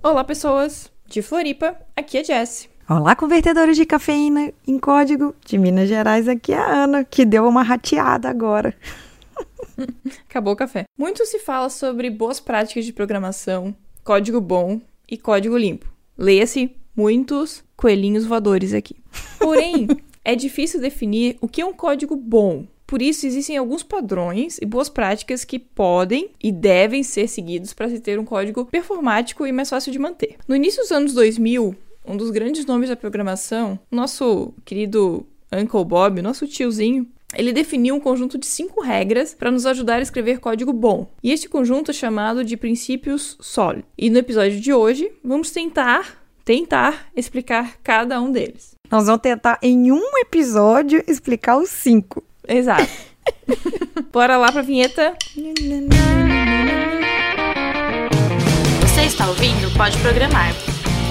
Olá, pessoas de Floripa, aqui é Jess. Olá, convertedores de cafeína em código de Minas Gerais, aqui é a Ana, que deu uma rateada agora. Acabou o café. Muito se fala sobre boas práticas de programação, código bom e código limpo. Leia-se muitos coelhinhos voadores aqui. Porém, é difícil definir o que é um código bom. Por isso, existem alguns padrões e boas práticas que podem e devem ser seguidos para se ter um código performático e mais fácil de manter. No início dos anos 2000, um dos grandes nomes da programação, nosso querido Uncle Bob, nosso tiozinho, ele definiu um conjunto de cinco regras para nos ajudar a escrever código bom. E este conjunto é chamado de princípios SOL. E no episódio de hoje, vamos tentar, tentar explicar cada um deles. Nós vamos tentar em um episódio explicar os cinco. Exato. Bora lá pra vinheta. Você está ouvindo Pode Programar.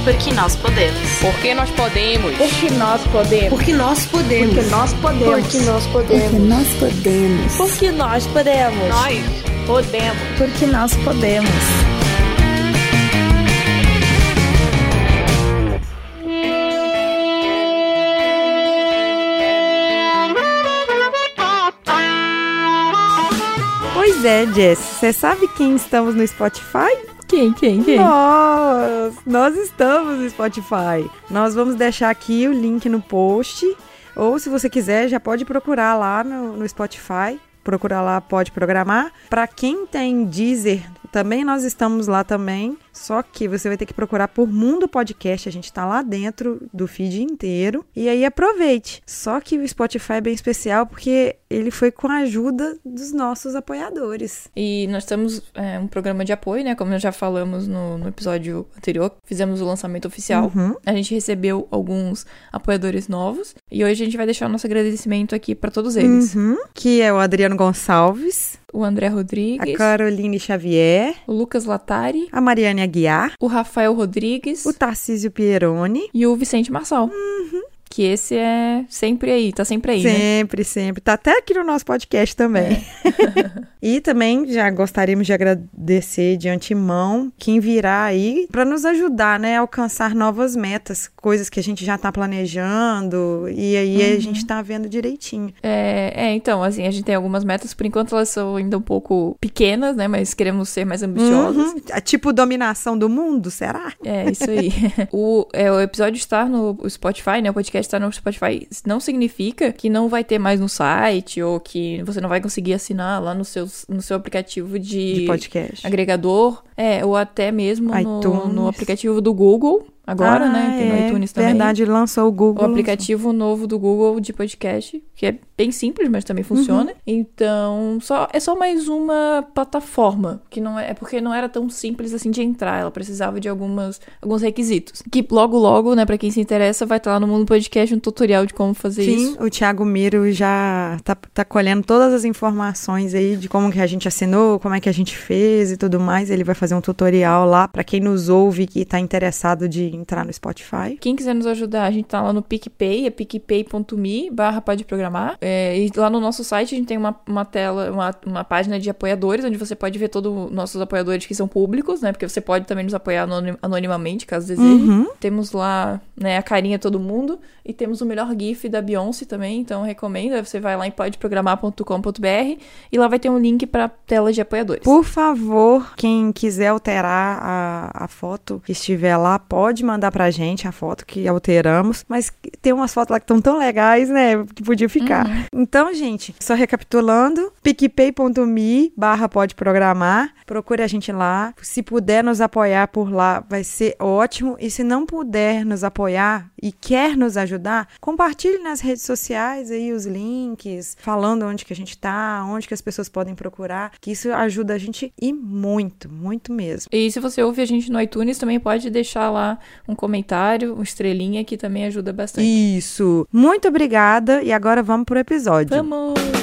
Porque nós podemos. Porque nós podemos. Porque nós podemos. Porque nós podemos. Porque nós podemos. Porque nós podemos. Porque nós podemos. Porque nós podemos. Nós podemos. Porque nós podemos. Pois é, Jess, você sabe quem estamos no Spotify? Quem, quem, quem? Nós! Nós estamos no Spotify. Nós vamos deixar aqui o link no post. Ou se você quiser, já pode procurar lá no, no Spotify. Procurar lá, pode programar. Para quem tem Deezer, também nós estamos lá também. Só que você vai ter que procurar por Mundo Podcast. A gente tá lá dentro do feed inteiro. E aí aproveite. Só que o Spotify é bem especial porque ele foi com a ajuda dos nossos apoiadores. E nós temos é, um programa de apoio, né? Como nós já falamos no, no episódio anterior, fizemos o lançamento oficial. Uhum. A gente recebeu alguns apoiadores novos. E hoje a gente vai deixar o nosso agradecimento aqui para todos eles. Uhum. Que é o Adriano Gonçalves, O André a Rodrigues, Caroline Xavier, o Lucas Latari, a Mariane Aguiar, o Rafael Rodrigues o Tarcísio Pieroni. e o Vicente Marçal. Que esse é sempre aí, tá sempre aí, né? Sempre, sempre. Tá até aqui no nosso podcast também. e também já gostaríamos de agradecer de antemão quem virá aí para nos ajudar, né, a alcançar novas metas, coisas que a gente já tá planejando e aí a gente tá vendo direitinho. É, é, então, assim, a gente tem algumas metas, por enquanto elas são ainda um pouco pequenas, né? Mas queremos ser mais ambiciosas. Uhum. Tipo dominação do mundo, será? É, isso aí. o, é, o episódio estar no Spotify, né? O podcast estar no Spotify não significa que não vai ter mais no site ou que você não vai conseguir assinar lá no seu, no seu aplicativo de, De podcast. agregador. É, ou até mesmo no, no aplicativo do Google, agora, Ah, né? Tem no é, iTunes também. Verdade, lançou o Google. O aplicativo novo do Google de podcast, que é bem simples, mas também funciona. Uhum. Então, só é só mais uma plataforma, que não é, é porque não era tão simples assim de entrar, ela precisava de algumas alguns requisitos. Que logo logo, né, para quem se interessa, vai estar lá no Mundo Podcast um tutorial de como fazer Sim, isso. o Thiago Miro já tá, tá colhendo todas as informações aí de como que a gente assinou, como é que a gente fez e tudo mais. Ele vai fazer um tutorial lá pra quem nos ouve que tá interessado de entrar no Spotify. Quem quiser nos ajudar, a gente tá lá no PicPay, é picpay.me barra pode programar. É, e lá no nosso site a gente tem uma, uma tela, uma, uma página de apoiadores, onde você pode ver todos os nossos apoiadores que são públicos, né? Porque você pode também nos apoiar anonim- anonimamente, caso deseje. Uhum. Temos lá, né, a carinha todo mundo. E temos o melhor GIF da Beyoncé também, então recomendo. Você vai lá em podeprogramar.com.br e lá vai ter um link pra tela de apoiadores. Por favor, quem quiser alterar a, a foto que estiver lá, pode mandar pra gente a foto que alteramos. Mas tem umas fotos lá que estão tão legais, né? Que podia ficar. Então, gente, só recapitulando: picpay.me barra pode programar. Procure a gente lá. Se puder nos apoiar por lá, vai ser ótimo. E se não puder nos apoiar e quer nos ajudar, compartilhe nas redes sociais aí os links, falando onde que a gente tá, onde que as pessoas podem procurar, que isso ajuda a gente e muito, muito mesmo. E se você ouve a gente no iTunes, também pode deixar lá um comentário, uma estrelinha, que também ajuda bastante. Isso. Muito obrigada e agora vamos pro episódio. Vamos!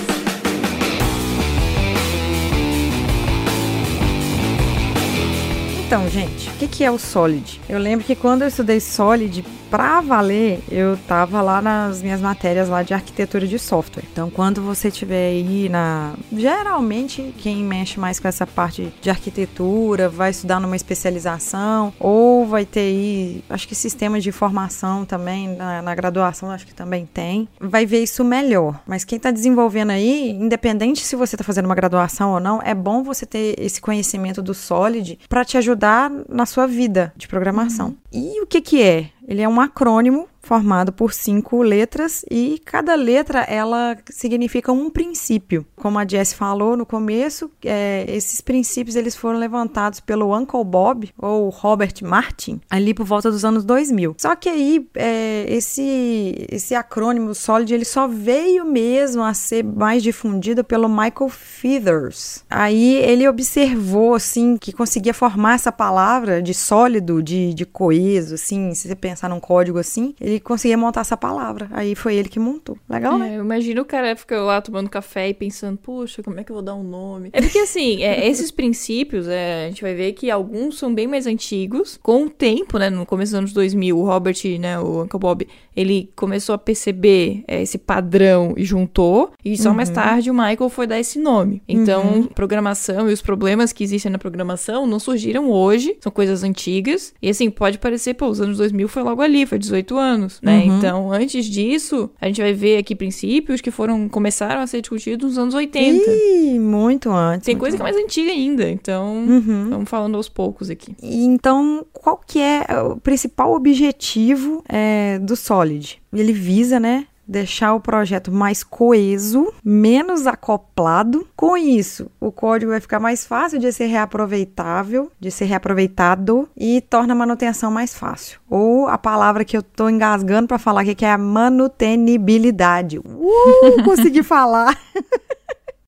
Então, gente, o que, é o Solid? Eu lembro que quando eu estudei Solid, pra valer, eu tava lá nas minhas matérias lá de arquitetura de software. Então, quando você tiver aí na. Geralmente, quem mexe mais com essa parte de arquitetura vai estudar numa especialização ou vai ter aí, acho que sistema de formação também, na, na graduação acho que também tem, vai ver isso melhor. Mas quem está desenvolvendo aí, independente se você está fazendo uma graduação ou não, é bom você ter esse conhecimento do Solid para te ajudar na sua vida de programação. E o que que é? Ele é um acrônimo formado por cinco letras e cada letra ela significa um princípio. Como a Jess falou no começo, é, esses princípios eles foram levantados pelo Uncle Bob ou Robert Martin ali por volta dos anos 2000. Só que aí é, esse esse acrônimo Solid ele só veio mesmo a ser mais difundido pelo Michael Feathers. Aí ele observou assim que conseguia formar essa palavra de sólido, de, de coeso, assim, se você pensar num código assim, ele conseguia montar essa palavra. Aí foi ele que montou. Legal, né? É, eu imagino o cara fica lá tomando café e pensando, puxa, como é que eu vou dar um nome? É porque assim, é, esses princípios, é, a gente vai ver que alguns são bem mais antigos. Com o tempo, né, no começo dos anos 2000, o Robert, né, o Uncle Bob, ele começou a perceber é, esse padrão e juntou. E só mais tarde o Michael foi dar esse nome. Então, programação e os problemas que existem na programação não surgiram hoje, são coisas antigas. E assim, pode parecer, pô, os anos 2000 foi logo ali, foi 18 anos, né? Então, antes disso, a gente vai ver aqui princípios que foram começaram a ser discutidos nos anos 80. Ih, muito antes. Tem muito coisa que é mais antiga ainda, então Uhum. vamos falando aos poucos aqui. E Então, qual que é o principal objetivo é, do Solid? Ele visa, né, deixar o projeto mais coeso, menos acoplado. Com isso, o código vai ficar mais fácil de ser reaproveitável, de ser reaproveitado e torna a manutenção mais fácil. Ou a palavra que eu tô engasgando para falar aqui que é a manutenibilidade. Uh, consegui falar.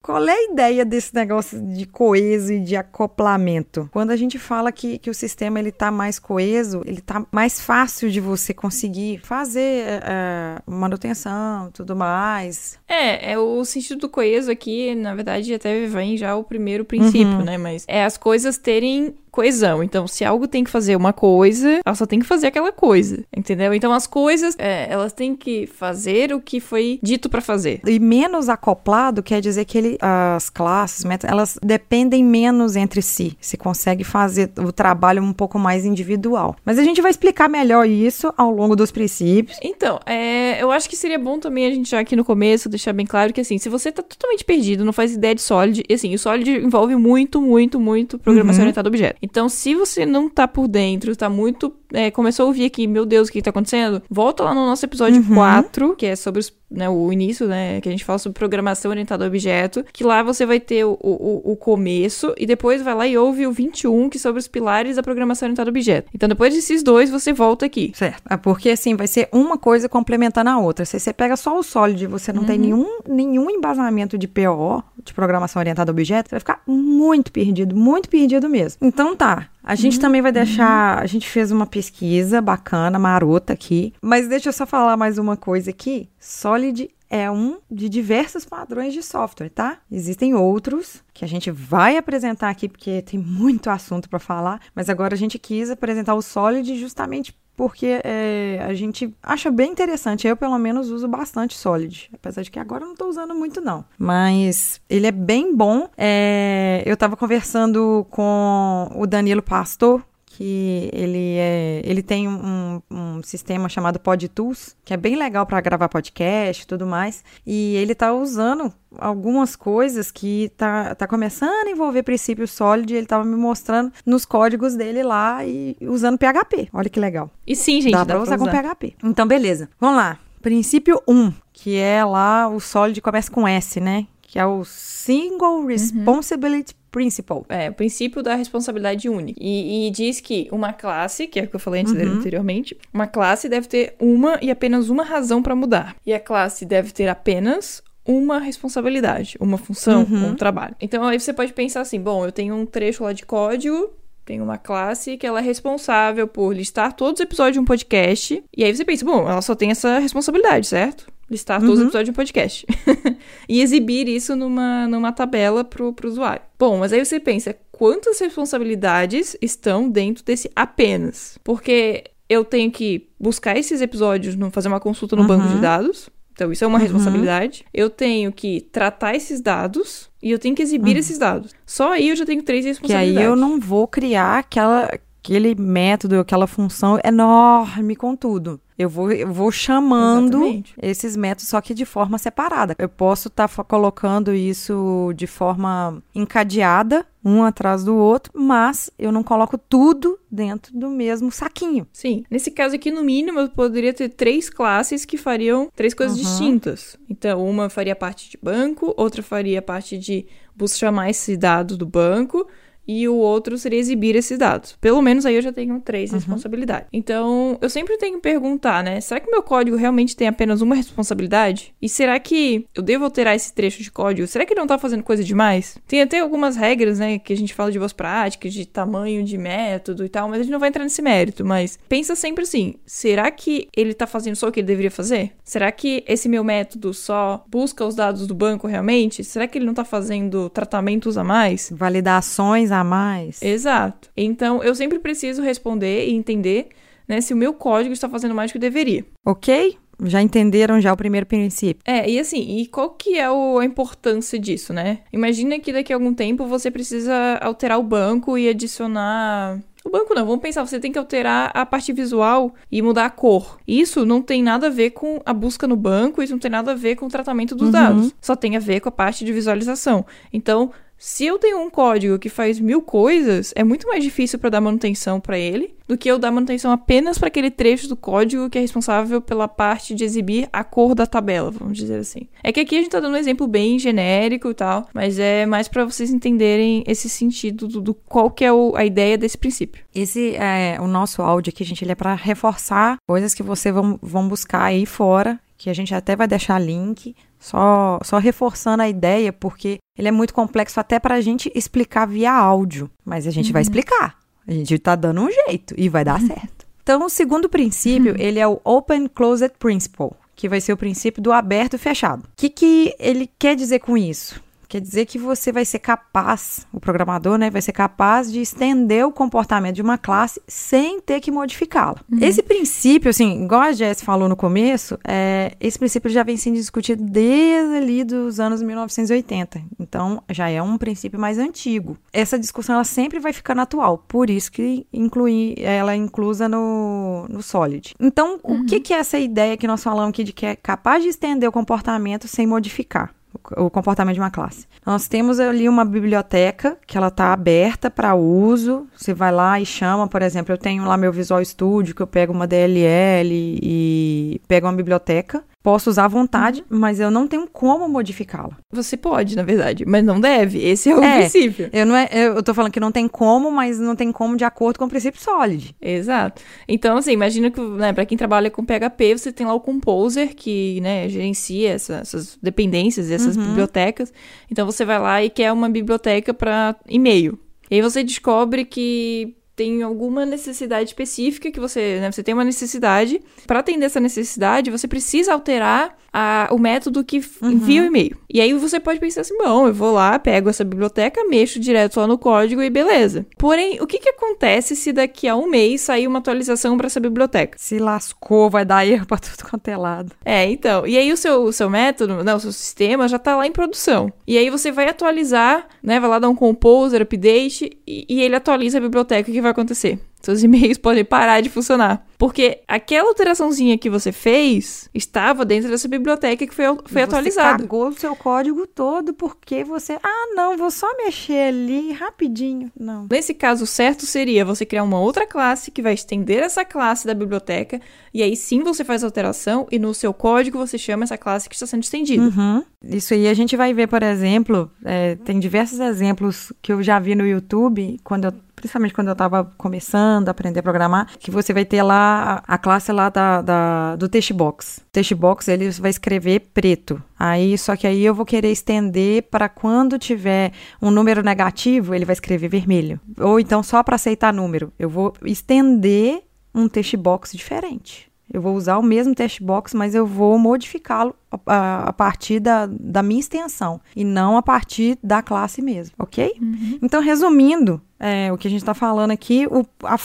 Qual é a ideia desse negócio de coeso e de acoplamento? Quando a gente fala que, que o sistema ele tá mais coeso, ele tá mais fácil de você conseguir fazer eh, manutenção, tudo mais. É, é o sentido do coeso aqui, na verdade, até vem já o primeiro princípio, né? Mas é as coisas terem coesão. Então, se algo tem que fazer uma coisa, ela só tem que fazer aquela coisa, entendeu? Então, as coisas, é, elas têm que fazer o que foi dito pra fazer. E menos acoplado quer dizer que ele, as classes, elas dependem menos entre si. Se consegue fazer o trabalho um pouco mais individual. Mas a gente vai explicar melhor isso ao longo dos princípios. Então, é, eu acho que seria bom também a gente já aqui no começo deixar bem claro que assim, se você tá totalmente perdido, não faz ideia de Solid, e assim, o Solid envolve muito, muito, muito programação orientada a objeto. Então, se você não tá por dentro, tá muito. É, começou a ouvir aqui, meu Deus, o que tá acontecendo? Volta lá no nosso episódio 4, que é sobre os, né, o início, né? Que a gente fala sobre programação orientada a objeto. Que lá você vai ter o, o, o começo, e depois vai lá e ouve o 21, que é sobre os pilares da programação orientada a objeto. Então, depois desses dois, você volta aqui. Certo. É porque assim, vai ser uma coisa complementando a outra. Se você pega só o sólido e você não tem nenhum, nenhum embasamento de PO, de programação orientada a objeto, você vai ficar muito perdido, muito perdido mesmo. Então tá. A gente também vai deixar. A gente fez uma pesquisa bacana, marota aqui. Mas deixa eu só falar mais uma coisa aqui. Solid é um de diversos padrões de software, tá? Existem outros que a gente vai apresentar aqui porque tem muito assunto para falar, mas agora a gente quis apresentar o Solid justamente porque é, a gente acha bem interessante. Eu, pelo menos, uso bastante Solid. Apesar de que agora eu não tô usando muito, não. Mas ele é bem bom. É, eu tava conversando com o Danilo Pastor, que ele é, ele tem um, um sistema chamado PodTools, que é bem legal para gravar podcast e tudo mais, e ele tá usando algumas coisas que tá, tá começando a envolver princípio sólido, e ele tava me mostrando nos códigos dele lá e usando PHP. Olha que legal. E sim, gente, dá, dá, pra usar, com usar. PHP. Então, beleza. Vamos lá. Princípio 1, que é lá o sólido começa com S, né? Que é o Single Responsibility Principle. É, o princípio da responsabilidade única. E, e diz que uma classe, que é o que eu falei antes dele anteriormente, uma classe deve ter uma e apenas uma razão para mudar. E a classe deve ter apenas uma responsabilidade, uma função, um trabalho. Então aí você pode pensar assim, bom, eu tenho um trecho lá de código, tenho uma classe que ela é responsável por listar todos os episódios de um podcast. E aí você pensa, bom, ela só tem essa responsabilidade, certo? Listar todos os episódios de um podcast. e exibir isso numa, numa tabela pro, pro usuário. Bom, mas aí você pensa, quantas responsabilidades estão dentro desse apenas? Porque eu tenho que buscar esses episódios, fazer uma consulta no banco de dados. Então, isso é uma responsabilidade. Eu tenho que tratar esses dados e eu tenho que exibir esses dados. Só aí eu já tenho três Que responsabilidades. aí eu não vou criar aquela aquele método, aquela função enorme com tudo. Eu vou, eu vou chamando Exatamente. esses métodos, só que de forma separada. Eu posso estar colocando isso de forma encadeada, um atrás do outro, mas eu não coloco tudo dentro do mesmo saquinho. Sim. Nesse caso aqui, no mínimo, eu poderia ter três classes que fariam três coisas Uhum. distintas. Então, uma faria parte de banco, outra faria parte de buscar mais esse dado do banco. E o outro seria exibir esses dados. Pelo menos aí eu já tenho três responsabilidades. Então, eu sempre tenho que perguntar, né? Será que meu código realmente tem apenas uma responsabilidade? E será que eu devo alterar esse trecho de código? Será que ele não tá fazendo coisa demais? Tem até algumas regras, né? Que a gente fala de boas práticas, de tamanho de método e tal, mas a gente não vai entrar nesse mérito. Mas pensa sempre assim: será que ele tá fazendo só o que ele deveria fazer? Será que esse meu método só busca os dados do banco realmente? Será que ele não tá fazendo tratamentos a mais? Validações a mais. Exato. Então, eu sempre preciso responder e entender né, se o meu código está fazendo mais do que deveria. Ok? Já entenderam já o primeiro princípio? É, e assim, e qual que é o- a importância disso, né? Imagina que daqui a algum tempo você precisa alterar o banco e adicionar. O banco não, vamos pensar, você tem que alterar a parte visual e mudar a cor. Isso não tem nada a ver com a busca no banco, isso não tem nada a ver com o tratamento dos dados. Só tem a ver com a parte de visualização. Então, se eu tenho um código que faz mil coisas, é muito mais difícil para dar manutenção para ele do que eu dar manutenção apenas para aquele trecho do código que é responsável pela parte de exibir a cor da tabela, vamos dizer assim. É que aqui a gente tá dando um exemplo bem genérico e tal, mas é mais para vocês entenderem esse sentido do, do qual que é o- a ideia desse princípio. Esse é o nosso áudio aqui, gente, ele é para reforçar coisas que vocês vão, vão buscar aí fora, que a gente até vai deixar link, só, só reforçando a ideia, porque ele é muito complexo até para a gente explicar via áudio, mas a gente vai explicar. A gente tá dando um jeito e vai dar certo. Então, o segundo princípio, ele é o Open Closed Principle, que vai ser o princípio do aberto e fechado. O que, que ele quer dizer com isso? Quer dizer que você vai ser capaz, o programador, né, vai ser capaz de estender o comportamento de uma classe sem ter que modificá-la. Esse princípio, assim, igual a Jess falou no começo, é, esse princípio já vem sendo discutido desde ali dos anos 1980. Então, já é um princípio mais antigo. Essa discussão ela sempre vai ficando atual, por isso que incluir ela é inclusa no, no Solid. Então, o que, que é essa ideia que nós falamos aqui de que é capaz de estender o comportamento sem modificar? O comportamento de uma classe. Nós temos ali uma biblioteca que ela está aberta para uso. Você vai lá e chama, por exemplo, eu tenho lá meu Visual Studio que eu pego uma DLL e pego uma biblioteca. Posso usar à vontade, mas eu não tenho como modificá-la. Você pode, na verdade, mas não deve. Esse é o É. princípio. Eu não é, eu tô falando que não tem como, mas não tem como de acordo com o princípio Solid. Exato. Então, assim, imagina que, né, pra quem trabalha com PHP, você tem lá o Composer, que, né, gerencia essa- essas dependências, essas bibliotecas. Então, você vai lá e quer uma biblioteca para e-mail. E aí você descobre que tem alguma necessidade específica que você, né, você tem uma necessidade. Para atender essa necessidade, você precisa alterar a- o método que f- envia o e-mail. E aí você pode pensar assim, bom, eu vou lá, pego essa biblioteca, mexo direto lá no código e beleza. Porém, o que que acontece se daqui a um mês sair uma atualização para essa biblioteca? Se lascou, vai dar erro pra tudo quanto é lado. É, então. E aí o seu, o seu método, né, o seu sistema já tá lá em produção. E aí você vai atualizar, né? Vai lá dar um composer, update, e, e ele atualiza a biblioteca. O que vai acontecer? Seus e-mails podem parar de funcionar. Porque aquela alteraçãozinha que você fez estava dentro dessa biblioteca que foi, foi Você atualizada. cagou o seu código todo porque você. Ah, não, vou só mexer ali rapidinho. Não. Nesse caso, o certo seria você criar uma outra classe que vai estender essa classe da biblioteca, e aí sim você faz a alteração, e no seu código você chama essa classe que está sendo estendida. Uhum. Isso aí a gente vai ver, por exemplo, é, tem diversos exemplos que eu já vi no YouTube, quando eu, principalmente quando eu estava começando a aprender a programar, que você vai ter lá a, classe lá da, da- do textbox. Textbox ele vai escrever preto. Aí, só que aí eu vou querer estender para quando tiver um número negativo, ele vai escrever vermelho. Ou então só para aceitar número, eu vou estender um textbox diferente. Eu vou usar o mesmo textbox, mas eu vou modificá-lo a, a- a partir da, da minha extensão e não a partir da classe mesmo, ok? Então, resumindo é, o que a gente está falando aqui, o- a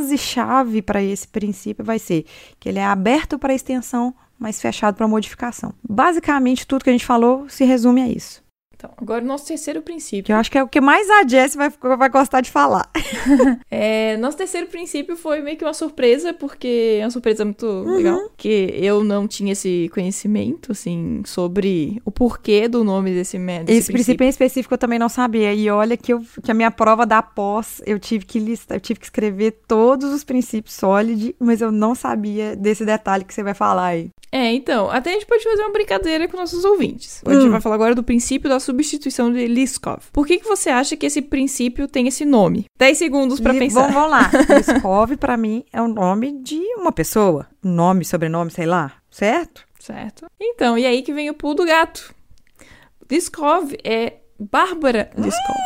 frase-chave para esse princípio vai ser que ele é aberto para extensão, mas fechado para modificação. Basicamente, tudo que a gente falou se resume a isso. Então, agora o nosso terceiro princípio. Que eu acho que é o que mais a Jess vai, vai gostar de falar. É, nosso terceiro princípio foi meio que uma surpresa, porque é uma surpresa muito legal. Que eu não tinha esse conhecimento, assim, sobre o porquê do nome desse, desse Esse princípio em específico eu também não sabia. E olha que, eu, que a minha prova da pós, eu tive que listar, eu tive que escrever todos os princípios sólidos, mas eu não sabia desse detalhe que você vai falar aí. É, então, até a gente pode fazer uma brincadeira com nossos ouvintes. A gente Hum. vai falar agora do princípio da substituição de Liskov. Por que, que você acha que esse princípio tem esse nome? 10 segundos pra E pensar. Vamos, vamos lá. Liskov, pra mim, é o nome de uma pessoa. Nome, sobrenome, sei lá. Certo? Certo? Então, e aí que vem o pulo do gato. Liskov é Bárbara Liskov.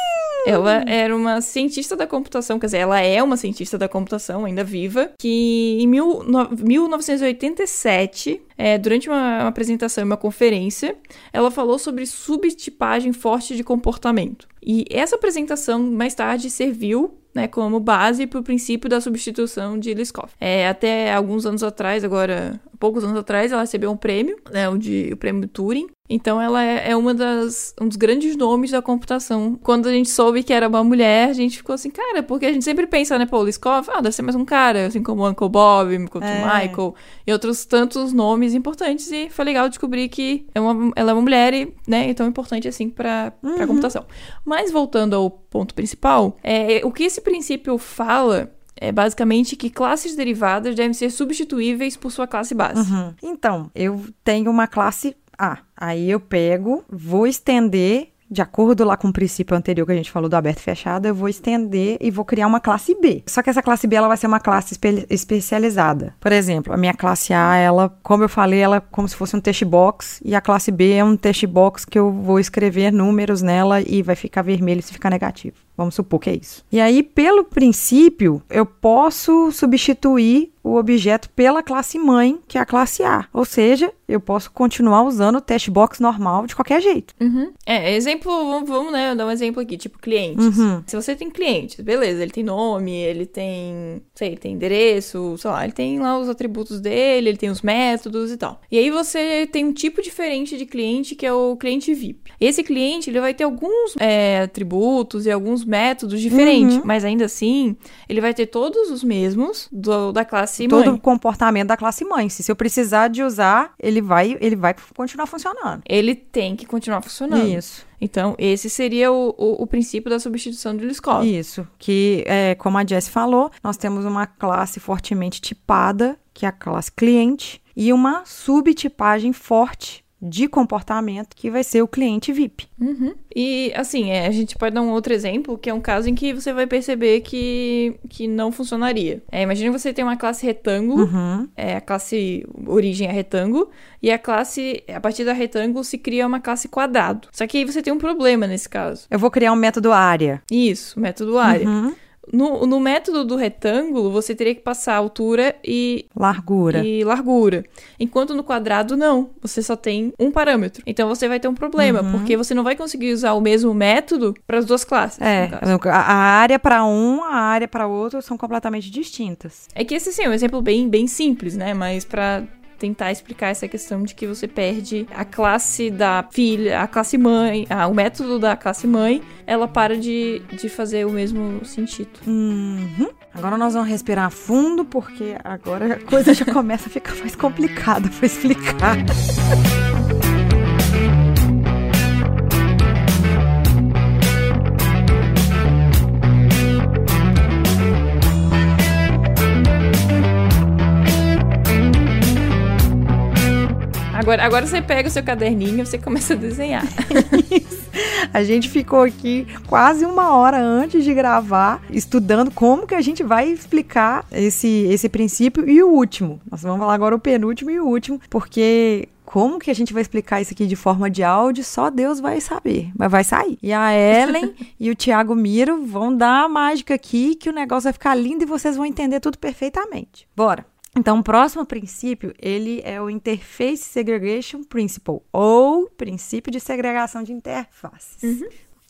Ela era uma cientista da computação, quer dizer, ela é uma cientista da computação, ainda viva, que em mil no- 1987, é, durante uma, uma apresentação em uma conferência, ela falou sobre subtipagem forte de comportamento. E essa apresentação, mais tarde, serviu né, como base para o princípio da substituição de Liskov. É, até alguns anos atrás, agora, poucos anos atrás, ela recebeu um prêmio, né, o, de, o prêmio Turing. Então ela é, é uma das, um dos grandes nomes da computação. Quando a gente soube que era uma mulher, a gente ficou assim, cara, porque a gente sempre pensa, né, pô, Liskov, ah, deve ser mais um cara, assim como Uncle Bob, como É. Michael, e outros tantos nomes importantes. E foi legal descobrir que é uma, ela é uma mulher e, né, é tão importante assim para a computação. Mas voltando ao ponto principal, é, o que esse princípio fala é basicamente que classes derivadas devem ser substituíveis por sua classe base. Uhum. Então, eu tenho uma classe A. Aí eu pego, vou estender, de acordo lá com o princípio anterior que a gente falou do aberto e fechado, eu vou estender e vou criar uma classe B. Só que essa classe B ela vai ser uma classe espe- especializada. Por exemplo, a minha classe A, ela, como eu falei, ela é como se fosse um test box e a classe B é um test box que eu vou escrever números nela e vai ficar vermelho se ficar negativo. Vamos supor que é isso. E aí, pelo princípio, eu posso substituir o objeto pela classe mãe, que é a classe A. Ou seja, eu posso continuar usando o test box normal de qualquer jeito. Uhum. É, exemplo, vamos, vamos, né, dar um exemplo aqui, tipo clientes. Uhum. Se você tem clientes, beleza, ele tem nome, ele tem, sei, tem endereço, sei lá, ele tem lá os atributos dele, ele tem os métodos e tal. E aí você tem um tipo diferente de cliente que é o cliente VIP. Esse cliente, ele vai ter alguns é, atributos e alguns métodos diferentes, Uhum. mas ainda assim, ele vai ter todos os mesmos do, da classe Todo mãe. o comportamento da classe mãe. Se se eu precisar de usar, ele vai, ele vai continuar funcionando. Ele tem que continuar funcionando. Isso. Então, esse seria o, o, o princípio da substituição de Liskov. Isso. Que, é, como a Jess falou, nós temos uma classe fortemente tipada, que é a classe cliente, e uma subtipagem forte de comportamento, que vai ser o cliente VIP. Uhum. E, assim, é, a gente pode dar um outro exemplo, que é um caso em que você vai perceber que, que não funcionaria. É, imagine você tem uma classe retângulo, Uhum. é, a classe origem é retângulo, e a classe, a partir da retângulo, se cria uma classe quadrado. Só que aí você tem um problema nesse caso. Eu vou criar um método área. Isso, método área. Uhum. No, no método do retângulo, você teria que passar altura e Largura. e largura. Enquanto no quadrado, não. Você só tem um parâmetro. Então você vai ter um problema, Uhum. porque você não vai conseguir usar o mesmo método para as duas classes. É, a área para um, a área para outro são completamente distintas. É que esse sim, é um exemplo bem, bem simples, né? Mas para tentar explicar essa questão de que você perde a classe da filha, a classe mãe, ah, o método da classe mãe, ela para de, de fazer o mesmo sentido. Uhum. Agora nós vamos respirar fundo, porque agora a coisa já começa a ficar mais complicada para explicar. Agora, agora você pega o seu caderninho e você começa a desenhar. A gente ficou aqui quase uma hora antes de gravar, estudando como que a gente vai explicar esse, esse princípio e o último. Nós vamos falar agora o penúltimo e o último, porque como que a gente vai explicar isso aqui de forma de áudio, só Deus vai saber, mas vai sair. E a Ellen e o Thiago Miro vão dar a mágica aqui que o negócio vai ficar lindo e vocês vão entender tudo perfeitamente. Bora! Então, o próximo princípio, ele é o Interface Segregation Principle, ou princípio de segregação de interfaces.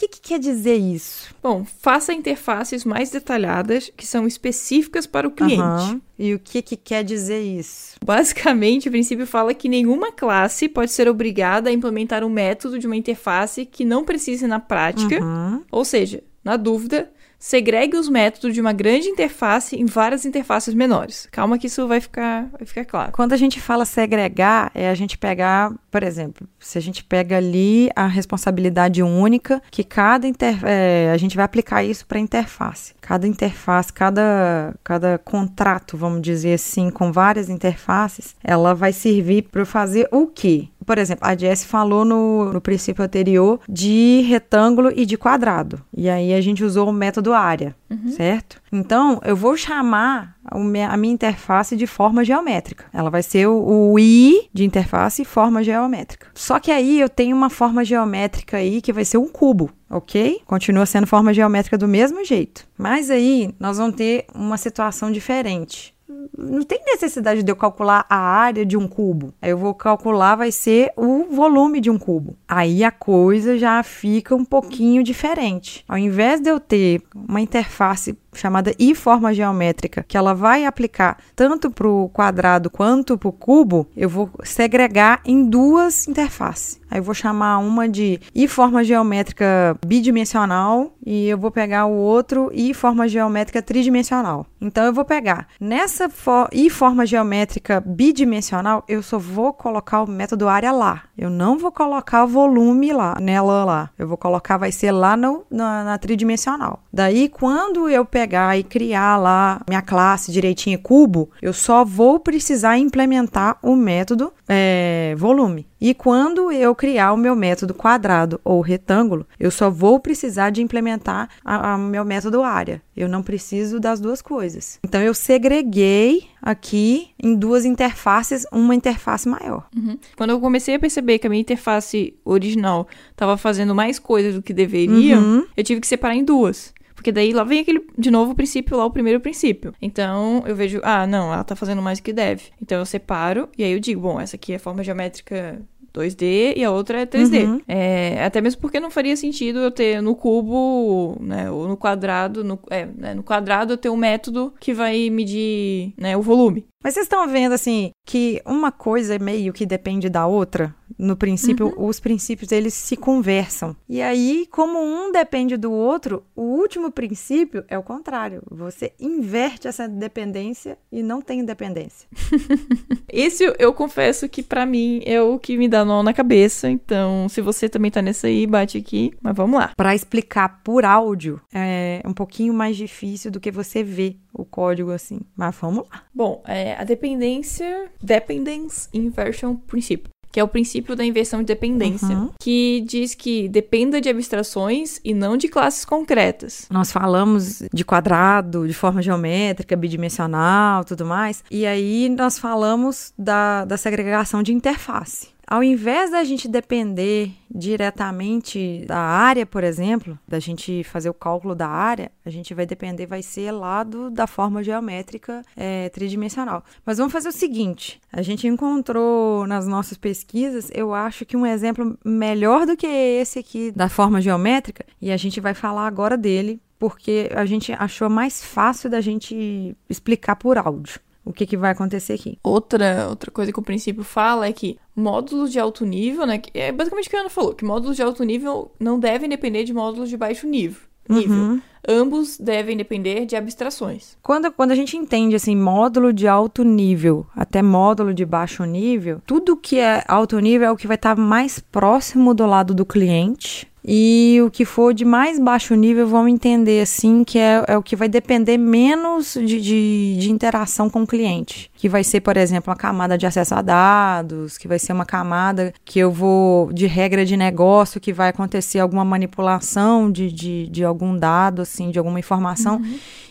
que, que quer dizer isso? Bom, faça interfaces mais detalhadas que são específicas para o cliente. Aham. E o que, que quer dizer isso? Basicamente, o princípio fala que nenhuma classe pode ser obrigada a implementar um método de uma interface que não precise na prática. Uhum. Ou seja, na dúvida, segregue os métodos de uma grande interface em várias interfaces menores. Calma que isso vai ficar, vai ficar claro. Quando a gente fala segregar, é a gente pegar, por exemplo, se a gente pega ali a responsabilidade única, que cada inter... é, a gente vai aplicar isso para interface. Cada interface, cada, cada contrato, vamos dizer assim, com várias interfaces, ela vai servir para fazer o quê? Por exemplo, a Jess falou no, no princípio anterior de retângulo e de quadrado. E aí a gente usou o método área, certo? Então, eu vou chamar a minha interface de forma geométrica. Ela vai ser o, o I de interface forma geométrica. Só que aí eu tenho uma forma geométrica aí que vai ser um cubo, ok? Continua sendo forma geométrica do mesmo jeito. Mas aí nós vamos ter uma situação diferente não tem necessidade de eu calcular a área de um cubo. Eu vou calcular, vai ser o volume de um cubo. Aí a coisa já fica um pouquinho diferente. Ao invés de eu ter uma interface chamada I forma geométrica, que ela vai aplicar tanto para o quadrado quanto para o cubo, eu vou segregar em duas interfaces. Aí eu vou chamar uma de I forma geométrica bidimensional e eu vou pegar o outro I forma geométrica tridimensional. Então eu vou pegar nessa fo I forma geométrica bidimensional, eu só vou colocar o método área lá. Eu não vou colocar volume lá, nela lá. Eu vou colocar, vai ser lá no, na, na tridimensional. Daí, quando eu pegar e criar lá minha classe direitinho cubo, eu só vou precisar implementar o método é, volume. E quando eu criar o meu método quadrado ou retângulo, eu só vou precisar de implementar o meu método área. Eu não preciso das duas coisas. Então eu segreguei aqui em duas interfaces, uma interface maior. Uhum. Quando eu comecei a perceber que a minha interface original estava fazendo mais coisas do que deveria, Uhum. eu tive que separar em duas. Porque daí lá vem aquele, de novo, o princípio lá, o primeiro princípio. Então, eu vejo, ah, não, ela tá fazendo mais do que deve. Então, eu separo e aí eu digo, bom, essa aqui é forma geométrica 2D e a outra é 3D. Uhum. É, até mesmo porque não faria sentido eu ter no cubo, né, ou no quadrado, no, é, né, no quadrado eu ter um método que vai medir, né, o volume. Mas vocês estão vendo assim que uma coisa meio que depende da outra? No princípio, os princípios eles se conversam. E aí, como um depende do outro, o último princípio é o contrário. Você inverte essa dependência e não tem independência. Esse eu- confesso que pra mim é o que me dá nó na cabeça. Então, se você também tá nessa aí, bate aqui. Mas vamos lá. Para explicar por áudio é um pouquinho mais difícil do que você ver o código assim. Mas vamos lá. Bom, é, a dependência. Dependence Inversion Principle. Que é o princípio da inversão de dependência. Uhum. Que diz que dependa de abstrações e não de classes concretas. Nós falamos de quadrado, de forma geométrica, bidimensional, tudo mais. E aí nós falamos da, da segregação de interface. Ao invés da gente depender diretamente da área, por exemplo, da gente fazer o cálculo da área, a gente vai depender, vai ser lá da forma geométrica é, tridimensional. Mas vamos fazer o seguinte: a gente encontrou nas nossas pesquisas, eu acho que um exemplo melhor do que esse aqui da forma geométrica, e a gente vai falar agora dele, porque a gente achou mais fácil da gente explicar por áudio o que, que vai acontecer aqui. Outra, outra coisa que o princípio fala é que módulos de alto nível, né? que É basicamente o que a Ana falou, que módulos de alto nível não devem depender de módulos de baixo nível. nível. Uhum. Ambos devem depender de abstrações. Quando, quando a gente entende assim, módulo de alto nível até módulo de baixo nível, tudo que é alto nível é o que vai estar mais próximo do lado do cliente. E o que for de mais baixo nível, vamos entender assim que é, é o que vai depender menos de, de, de interação com o cliente. Que vai ser, por exemplo, uma camada de acesso a dados, que vai ser uma camada que eu vou, de regra de negócio, que vai acontecer alguma manipulação de, de, de algum dado, assim, de alguma informação.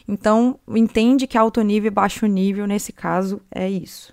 Então, entende que alto nível e baixo nível, nesse caso, é isso.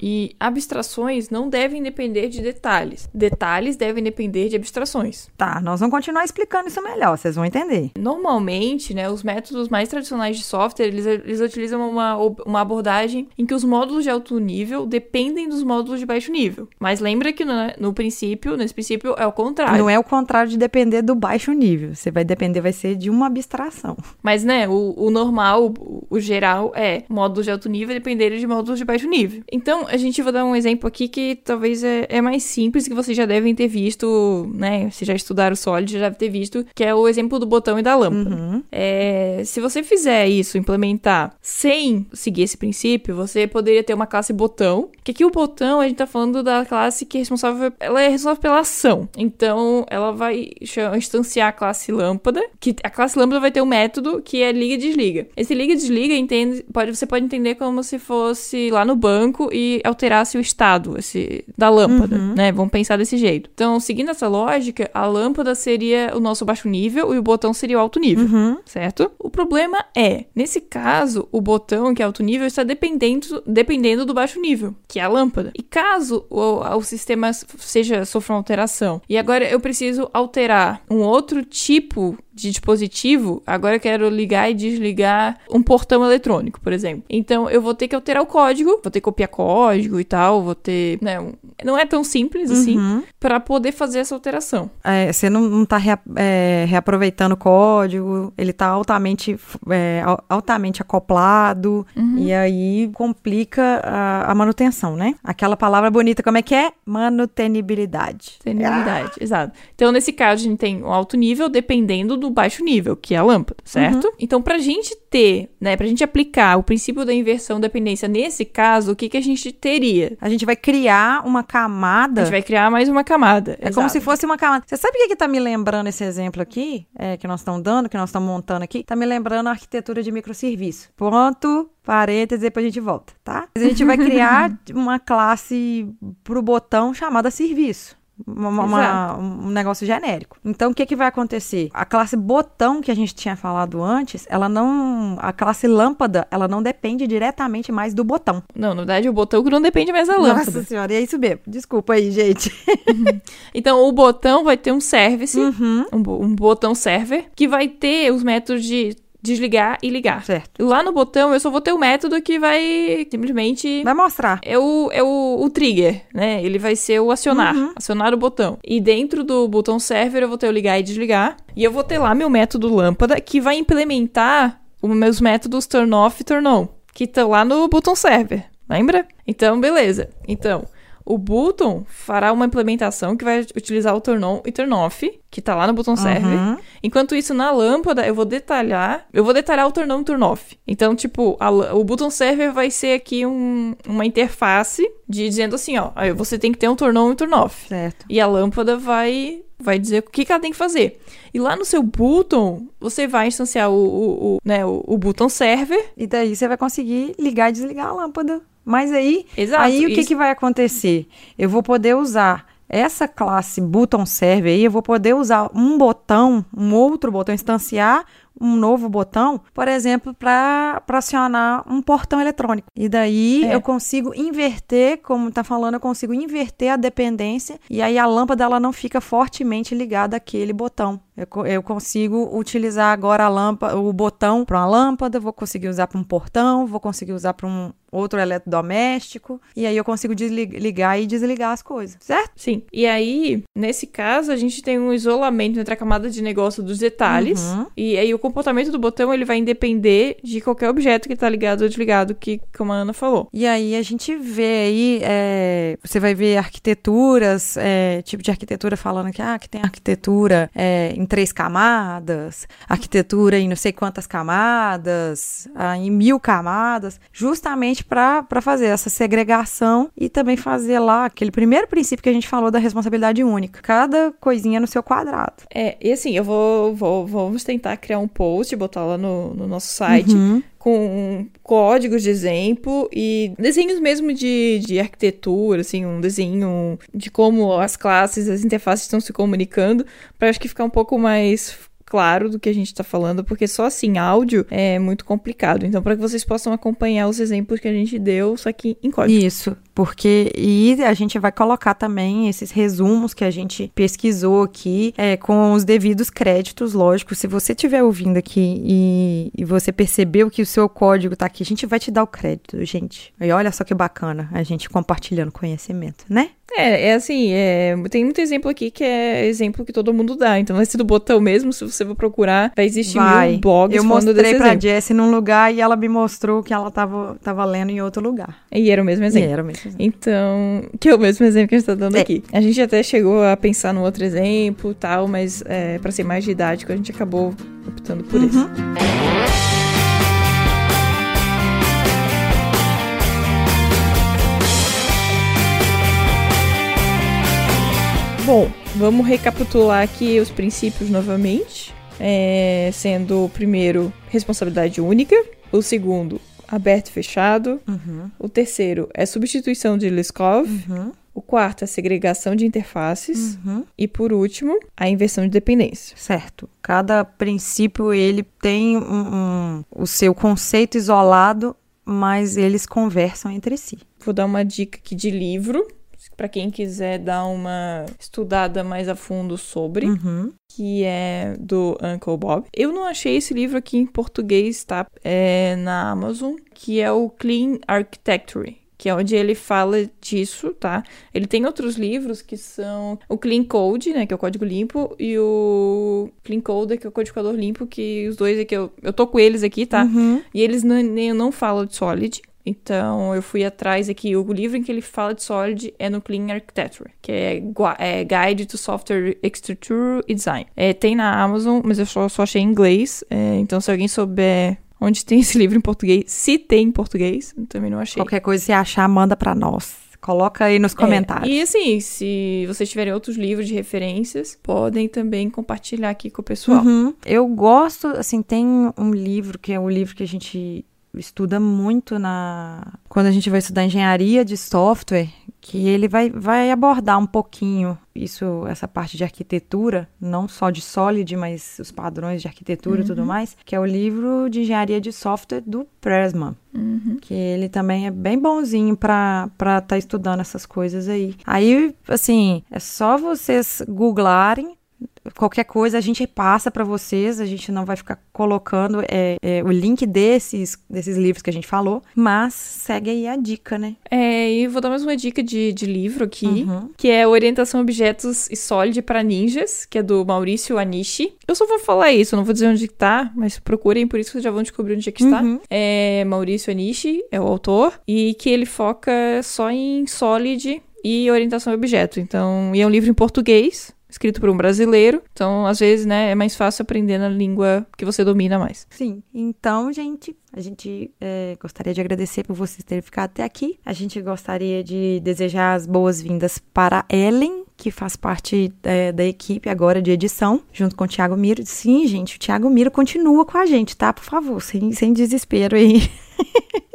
E abstrações não devem depender de detalhes. Detalhes devem depender de abstrações. Tá, nós vamos continuar explicando isso melhor, vocês vão entender. Normalmente, né, os métodos mais tradicionais de software, eles, eles utilizam uma, uma abordagem em que os módulos de alto nível dependem dos módulos de baixo nível. Mas lembra que no, no princípio, nesse princípio, é o contrário. Não é o contrário de depender do baixo nível. Você vai depender, vai ser de uma abstração. Mas, né, o, o normal, o, o geral, é módulos de alto nível dependerem de módulos de baixo nível. Então, a gente vai dar um exemplo aqui que talvez é, é mais simples, que vocês já devem ter visto, né? Se já estudaram o Solid, já devem ter visto, que é o exemplo do botão e da lâmpada. Uhum. É, se você fizer isso, implementar sem seguir esse princípio, você poderia ter uma classe botão. Que aqui o botão, a gente tá falando da classe que é responsável, ela é responsável pela ação. Então, ela vai instanciar a classe lâmpada, que a classe lâmpada vai ter um método que é liga e desliga. Esse liga e desliga entende, pode, você pode entender como se fosse lá no banco e alterasse o estado esse, da lâmpada, né? Vamos pensar desse jeito. Então, seguindo essa lógica, a lâmpada seria o nosso baixo nível e o botão seria o alto nível Uhum. certo? O problema é, nesse caso, o botão que é alto nível está dependendo, dependendo do baixo nível, que é a lâmpada. E caso o, o sistema seja sofra uma alteração e agora eu preciso alterar um outro tipo de dispositivo, agora eu quero ligar e desligar um portão eletrônico, por exemplo. Então eu vou ter que alterar o código, vou ter que copiar código e tal, vou ter, né, um- não é tão simples assim Uhum. para poder fazer essa alteração. É, você não, não tá rea- é, reaproveitando o código, ele tá altamente, é, al- altamente acoplado, e aí complica a, a manutenção, né? Aquela palavra bonita, como é que é? Manutenibilidade. Senilidade, exato. Então, nesse caso, a gente tem o alto nível dependendo do baixo nível, que é a lâmpada, certo? Então, pra gente ter, né, pra gente aplicar o princípio da inversão dependência nesse caso, o que que a gente teria? A gente vai criar uma A camada. gente vai criar mais uma camada. É como exato. se fosse uma camada. Você sabe o que, que tá me lembrando esse exemplo aqui? É, que nós estamos dando, que nós estamos montando aqui? Tá me lembrando a arquitetura de microserviço. Ponto, parênteses, depois a gente volta, tá? A gente vai criar uma classe pro botão chamada serviço. Uma- uma- um negócio genérico. Então, o que, que vai acontecer? A classe botão que a gente tinha falado antes, ela não. A classe lâmpada, ela não depende diretamente mais do botão. Não, na verdade, o botão que não depende mais da lâmpada. Nossa senhora, e é isso mesmo. Desculpa aí, gente. Então, o botão vai ter um service, Uhum. um, um botão server, que vai ter os métodos de desligar e ligar. Certo. Lá no botão, eu só vou ter o método que vai simplesmente Vai mostrar. é o, é o, o trigger, né? Ele vai ser o acionar, acionar o botão. E dentro do botão server eu vou ter o ligar e desligar. E eu vou ter lá meu método lâmpada que vai implementar os meus métodos turn off e turn on, que estão lá no botão server, lembra? Então, beleza. Então, o button fará uma implementação que vai utilizar o turn on e turn off, que tá lá no server. Uhum. Enquanto isso, na lâmpada, eu vou detalhar. Eu vou detalhar o turn on e turn off. Então, tipo, a o button server vai ser aqui um- uma interface de dizendo assim, ó, você tem que ter um turn on e turn off. Certo. E a lâmpada vai vai dizer o que, que ela tem que fazer. E lá no seu button, você vai instanciar o, o, o, né, o, o button server. E daí você vai conseguir ligar e desligar a lâmpada. Mas aí, Exato. aí o que, isso- que vai acontecer? Eu vou poder usar essa classe button server aí, eu vou poder usar um botão, um outro botão, instanciar um novo botão, por exemplo, para acionar um portão eletrônico. E daí É. eu consigo inverter, como tá falando, eu consigo inverter a dependência e aí a lâmpada ela não fica fortemente ligada àquele botão. Eu, eu consigo utilizar agora a lâmpada, o botão para uma lâmpada, vou conseguir usar para um portão, vou conseguir usar para um outro eletrodoméstico, e aí eu consigo ligar e desligar as coisas, certo? Sim. E aí, nesse caso, a gente tem um isolamento entre a camada de negócio dos detalhes. Uhum. E aí o comportamento do botão ele vai depender de qualquer objeto que está ligado ou desligado, que como a Ana falou. E aí a gente vê aí, é, você vai ver arquiteturas, é, tipo de arquitetura falando que, ah, que tem arquitetura é, em três camadas, arquitetura em não sei quantas camadas, ah, em mil camadas, justamente para fazer essa segregação e também fazer lá aquele primeiro princípio que a gente falou da responsabilidade única. Cada coisinha no seu quadrado. É, e assim, eu vou, vou vamos tentar criar um post, botar lá no, no nosso site. Uhum. Com códigos de exemplo e desenhos mesmo de, de arquitetura, assim, um desenho de como as classes, as interfaces estão se comunicando, para acho que ficar um pouco mais claro do que a gente tá falando, porque só assim áudio é muito complicado. Então, para que vocês possam acompanhar os exemplos que a gente deu, só que em código. Isso. Porque e a gente vai colocar também esses resumos que a gente pesquisou aqui é, com os devidos créditos, lógico. Se você estiver ouvindo aqui e, e você percebeu que o seu código tá aqui, a gente vai te dar o crédito, gente. E olha só que bacana a gente compartilhando conhecimento, né? É, é assim, é, tem muito exemplo aqui que é exemplo que todo mundo dá. Então vai ser do botão mesmo, se você for procurar, vai existir Vai. mil blogs Eu mostrei desse pra exemplo. Jessie num lugar e ela me mostrou que ela tava, tava lendo em outro lugar. E era o mesmo E exemplo. era mesmo. Então, que é o mesmo exemplo que a gente tá dando É. aqui. A gente até chegou a pensar no outro exemplo e tal, mas é, para ser mais didático, a gente acabou optando por esse. Bom, vamos recapitular aqui os princípios novamente. É, sendo o primeiro, responsabilidade única. O segundo, aberto e fechado. Uhum. O terceiro é substituição de Liskov. Uhum. O quarto é segregação de interfaces. Uhum. E por último, a inversão de dependência. Certo. Cada princípio ele tem um- um- o seu conceito isolado, mas eles conversam entre si. Vou dar uma dica aqui de livro, para quem quiser dar uma estudada mais a fundo sobre, Uhum. que é do Uncle Bob. Eu não achei esse livro aqui em português, tá? É na Amazon, que é o Clean Architecture. Que é onde ele fala disso, tá? Ele tem outros livros que são o Clean Code, né? Que é o código limpo, e o Clean Code, que é o codificador limpo, que os dois aqui, eu, eu tô com eles aqui, tá? Uhum. E eles não, nem, não falam de Solid. Então, eu fui atrás aqui. O livro em que ele fala de Solid é no Clean Architecture, que é, é Guide to Software Architecture e Design. É, tem na Amazon, mas eu só, só achei em inglês. É, então, se alguém souber onde tem esse livro em português, se tem em português, eu também não achei. Qualquer coisa que você achar, manda pra nós. Coloca aí nos É, comentários. e assim, se vocês tiverem outros livros de referências, podem também compartilhar aqui com o pessoal. Uhum. Eu gosto, assim, tem um livro que é o livro que a gente estuda muito na quando a gente vai estudar engenharia de software, que ele vai, vai abordar um pouquinho isso, essa parte de arquitetura, não só de Solid, mas os padrões de arquitetura e tudo mais, que é o livro de engenharia de software do Pressman. Uhum. Que ele também é bem bonzinho pra estar tá estudando essas coisas aí. Aí, assim, é só vocês googlarem. Qualquer coisa a gente passa pra vocês, a gente não vai ficar colocando é, é, o link desses, desses livros que a gente falou, mas segue aí a dica, né? É, e vou dar mais uma dica de, de livro aqui, Uhum. que é Orientação Objetos e Solid para Ninjas, que é do Maurício Anishi. Eu só vou falar isso, não vou dizer onde tá, mas procurem, por isso vocês já vão descobrir onde é que está. Uhum. É Maurício Anishi, é o autor, e que ele foca só em Solid e orientação a objeto. Então, e é um livro em português, escrito por um brasileiro. Então, às vezes, né, é mais fácil aprender na língua que você domina mais. Sim, então, gente, a gente é, gostaria de agradecer por vocês terem ficado até aqui. A gente gostaria de desejar as boas-vindas para Ellen, que faz parte é, da equipe agora de edição, junto com o Thiago Miro. Sim, gente, o Thiago Miro continua com a gente, tá? Por favor, sem, sem desespero aí.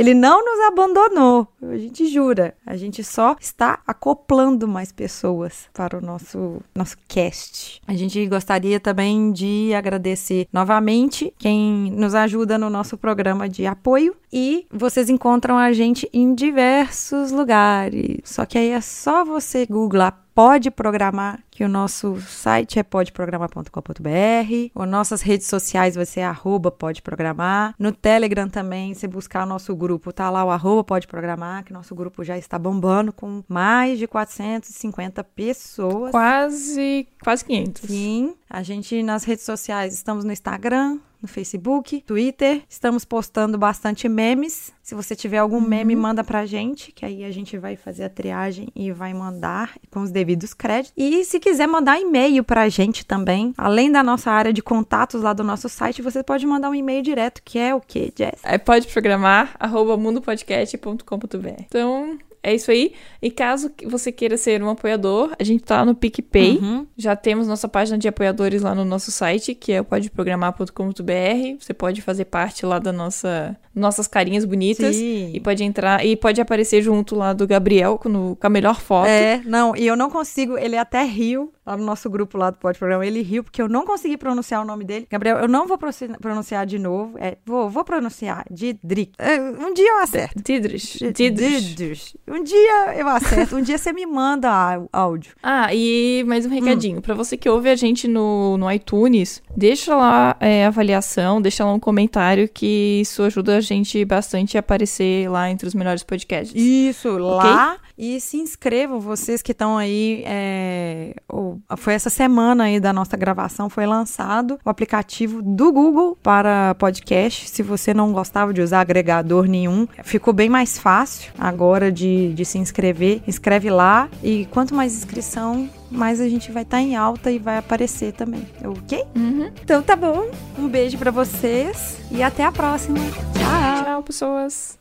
Ele não nos abandonou, a gente jura. A gente só está acoplando mais pessoas para o nosso, nosso cast. A gente gostaria também de agradecer novamente quem nos ajuda no nosso programa de apoio. E vocês encontram a gente em diversos lugares. Só que aí é só você googlar Pode Programar, que o nosso site é podeprogramar.com.br. As nossas redes sociais vai ser arroba Pode Programar. No Telegram também, você buscar o nosso grupo, tá lá o arroba Pode Programar, que nosso grupo já está bombando com mais de 450 pessoas. Quase, quase 500. Sim, a gente nas redes sociais estamos no Instagram, no Facebook, Twitter. Estamos postando bastante memes. Se você tiver algum meme, manda pra gente, que aí a gente vai fazer a triagem e vai mandar com os devidos créditos. E se quiser mandar e-mail pra gente também, além da nossa área de contatos lá do nosso site, você pode mandar um e-mail direto, que é o quê, Jess? É pode programar, arroba mundopodcast.com.br. Então, é isso aí. E caso você queira ser um apoiador, a gente tá no PicPay. Uhum. Já temos nossa página de apoiadores lá no nosso site, que é o podeprogramar.com.br. Você pode fazer parte lá da nossa nossas carinhas bonitas Sim. e pode entrar e pode aparecer junto lá do Gabriel com, com a melhor foto. É, não, e eu não consigo, ele até riu lá no nosso grupo lá do Pode Programa, ele riu porque eu não consegui pronunciar o nome dele. Gabriel, eu não vou pronunciar de novo, é, vou, vou pronunciar, Didrik. É, um dia eu acerto. Didrich. Didrich. Didrich. Um dia eu acerto, um dia você me manda áudio. Ah, e mais um recadinho. Hum. Pra você que ouve a gente no, no iTunes, deixa lá é, avaliação, deixa lá um comentário que isso ajuda a gente bastante a aparecer lá entre os melhores podcasts. Isso, lá. E se inscrevam, vocês que estão aí. é, foi essa semana aí da nossa gravação, foi lançado o aplicativo do Google para podcast. Se você não gostava de usar agregador nenhum, ficou bem mais fácil agora de, de se inscrever. Inscreve lá e quanto mais inscrição, mais a gente vai estar em alta e vai aparecer também, ok? Uhum. Então tá bom. Um beijo para vocês e até a próxima. Tchau. Tchau, pessoas.